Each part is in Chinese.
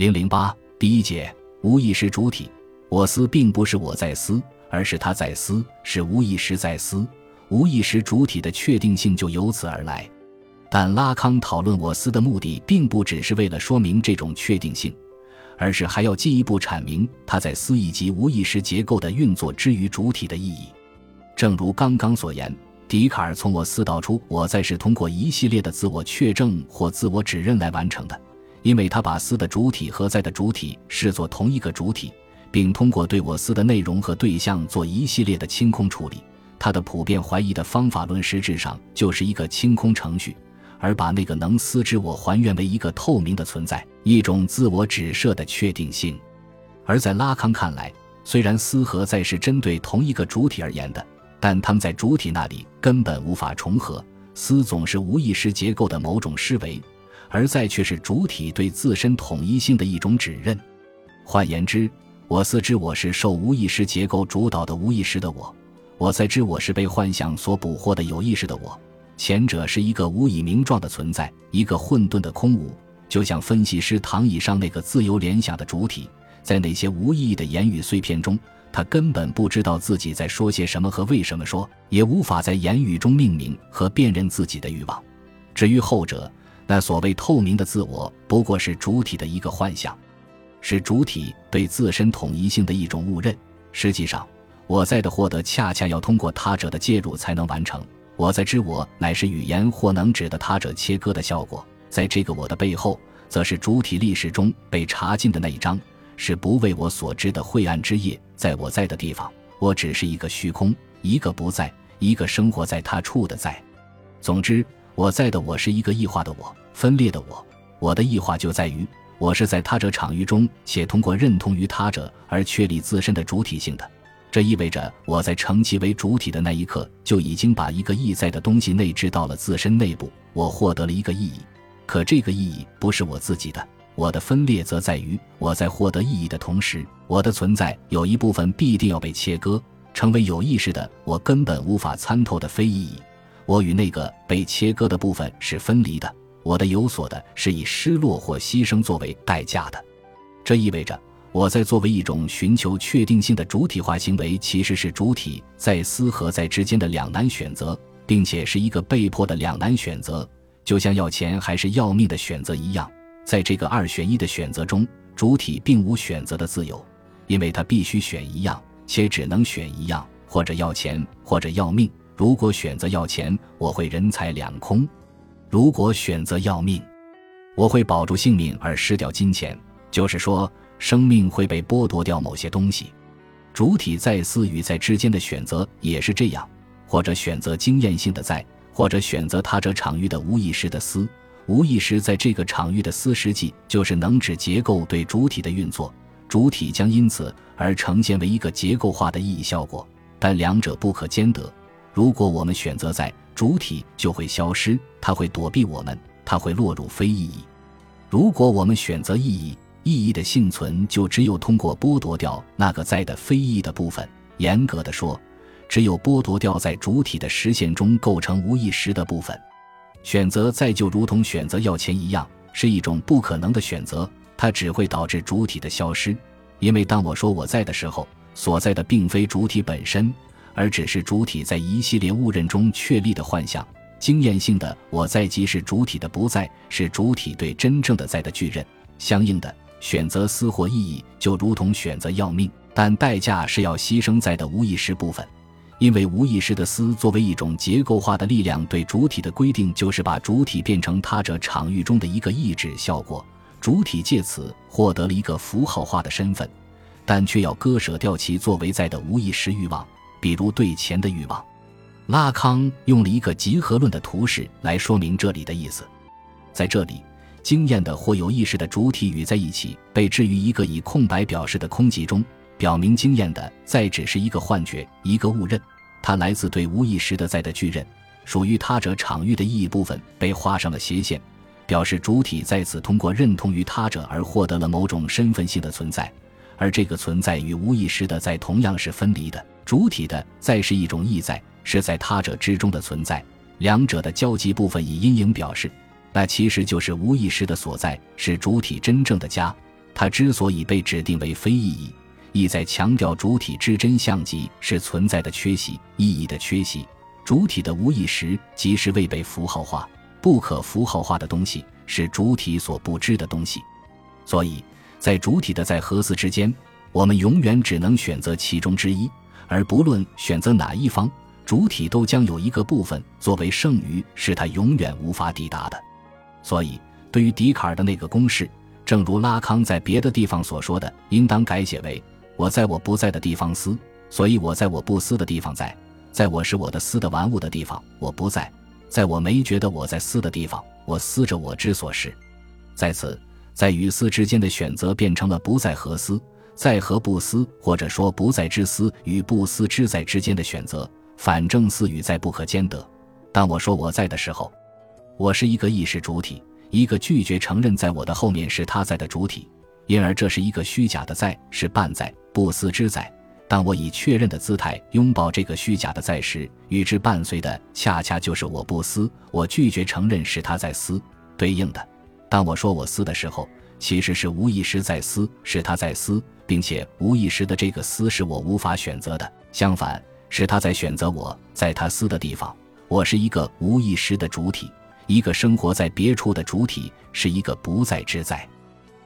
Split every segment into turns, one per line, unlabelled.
零零八第一节无意识主体，我思并不是我在思，而是他在思，是无意识在思，无意识主体的确定性就由此而来。但拉康讨论我思的目的，并不只是为了说明这种确定性，而是还要进一步阐明他在思以及无意识结构的运作之于主体的意义。正如刚刚所言，笛卡尔从我思导出我在是通过一系列的自我确证或自我指认来完成的。因为他把思的主体和在的主体视作同一个主体，并通过对我思的内容和对象做一系列的清空处理，他的普遍怀疑的方法论实质上就是一个清空程序，而把那个能思之我还原为一个透明的存在，一种自我指涉的确定性。而在拉康看来，虽然思和在是针对同一个主体而言的，但他们在主体那里根本无法重合。思总是无意识结构的某种思维。而在却是主体对自身统一性的一种指认。换言之，我思知我是受无意识结构主导的无意识的我；我在知我是被幻想所捕获的有意识的我。前者是一个无以名状的存在，一个混沌的空无，就像分析师躺椅上那个自由联想的主体，在那些无意义的言语碎片中，他根本不知道自己在说些什么和为什么说，也无法在言语中命名和辨认自己的欲望。至于后者，那所谓透明的自我，不过是主体的一个幻想，是主体对自身统一性的一种误认。实际上，我在的获得恰恰要通过他者的介入才能完成。我在之我，乃是语言或能指的他者切割的效果。在这个我的背后，则是主体历史中被查禁的那一章，是不为我所知的晦暗之夜。在我在的地方，我只是一个虚空，一个不在，一个生活在他处的在。总之，我在的我是一个异化的我。分裂的我，我的异化就在于我是在他者场域中，且通过认同于他者而确立自身的主体性的。这意味着我在成其为主体的那一刻，就已经把一个意在的东西内置到了自身内部。我获得了一个意义，可这个意义不是我自己的。我的分裂则在于我在获得意义的同时，我的存在有一部分必定要被切割，成为有意识的我根本无法参透的非意义。我与那个被切割的部分是分离的。我的有所的是以失落或牺牲作为代价的，这意味着我在作为一种寻求确定性的主体化行为，其实是主体在思和在之间的两难选择，并且是一个被迫的两难选择，就像要钱还是要命的选择一样。在这个二选一的选择中，主体并无选择的自由，因为他必须选一样，且只能选一样，或者要钱，或者要命。如果选择要钱，我会人财两空。如果选择要命，我会保住性命而失掉金钱，就是说，生命会被剥夺掉某些东西。主体在思与在之间的选择也是这样，或者选择经验性的在，或者选择他者场域的无意识的思。无意识在这个场域的思，实际就是能指结构对主体的运作，主体将因此而呈现为一个结构化的意义效果，但两者不可兼得。如果我们选择在。主体就会消失，它会躲避我们，它会落入非意义。如果我们选择意义，意义的幸存就只有通过剥夺掉那个在的非意义的部分。严格的说，只有剥夺掉在主体的实现中构成无意识的部分。选择在就如同选择要钱一样，是一种不可能的选择，它只会导致主体的消失。因为当我说我在的时候，所在的并非主体本身。而只是主体在一系列误认中确立的幻象，经验性的我在即是主体的不在，是主体对真正的在的巨认。相应的，选择思或意义就如同选择要命，但代价是要牺牲在的无意识部分，因为无意识的思作为一种结构化的力量对主体的规定，就是把主体变成他者场域中的一个意志效果，主体借此获得了一个符号化的身份，但却要割舍掉其作为在的无意识欲望。比如对钱的欲望，拉康用了一个集合论的图式来说明这里的意思。在这里，经验的或有意识的主体与在一起，被置于一个以空白表示的空集中，表明经验的在只是一个幻觉，一个误认，它来自对无意识的在的巨认，属于他者场域的意义部分被画上了斜线，表示主体在此通过认同于他者而获得了某种身份性的存在，而这个存在与无意识的在同样是分离的。主体的在是一种意在，是在他者之中的存在，两者的交集部分以阴影表示，那其实就是无意识的所在，是主体真正的家。它之所以被指定为非意义，意在强调主体之真相即是存在的缺席、意义的缺席。主体的无意识即是未被符号化、不可符号化的东西，是主体所不知的东西。所以在主体的在和思之间，我们永远只能选择其中之一，而不论选择哪一方，主体都将有一个部分作为剩余，是他永远无法抵达的。所以，对于笛卡尔的那个公式，正如拉康在别的地方所说的，应当改写为：我在我不在的地方思，所以我在我不思的地方在。在我是我的思的玩物的地方，我不在；在我没觉得我在思的地方，我思着我之所是。在此，在与思之间的选择变成了不在和思，在和不思，或者说不在之思与不思之在之间的选择。反正思与在不可兼得。当我说我在的时候，我是一个意识主体，一个拒绝承认在我的后面是他在的主体，因而这是一个虚假的在，是半在，不思之在。当我以确认的姿态拥抱这个虚假的在时，与之伴随的恰恰就是我不思，我拒绝承认是他在思。对应的，当我说我思的时候，其实是无意识在思，是他在思，并且无意识的这个思是我无法选择的。相反，是他在选择我，在他思的地方，我是一个无意识的主体，一个生活在别处的主体，是一个不在之在。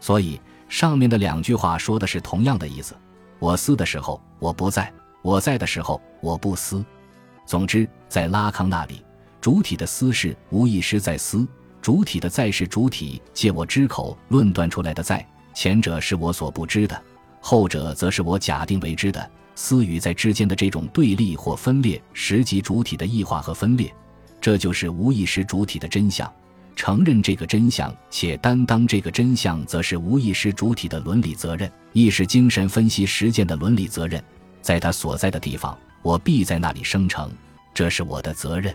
所以，上面的两句话说的是同样的意思。我思的时候，我不在；我在的时候，我不思。总之，在拉康那里，主体的思是无意识在思，主体的在是主体借我之口论断出来的在。前者是我所不知的，后者则是我假定为知的。思与在之间的这种对立或分裂，实际主体的异化和分裂。这就是无意识主体的真相。承认这个真相，且担当这个真相，则是无意识主体的伦理责任，意识精神分析实践的伦理责任。在他所在的地方，我必在那里生成，这是我的责任。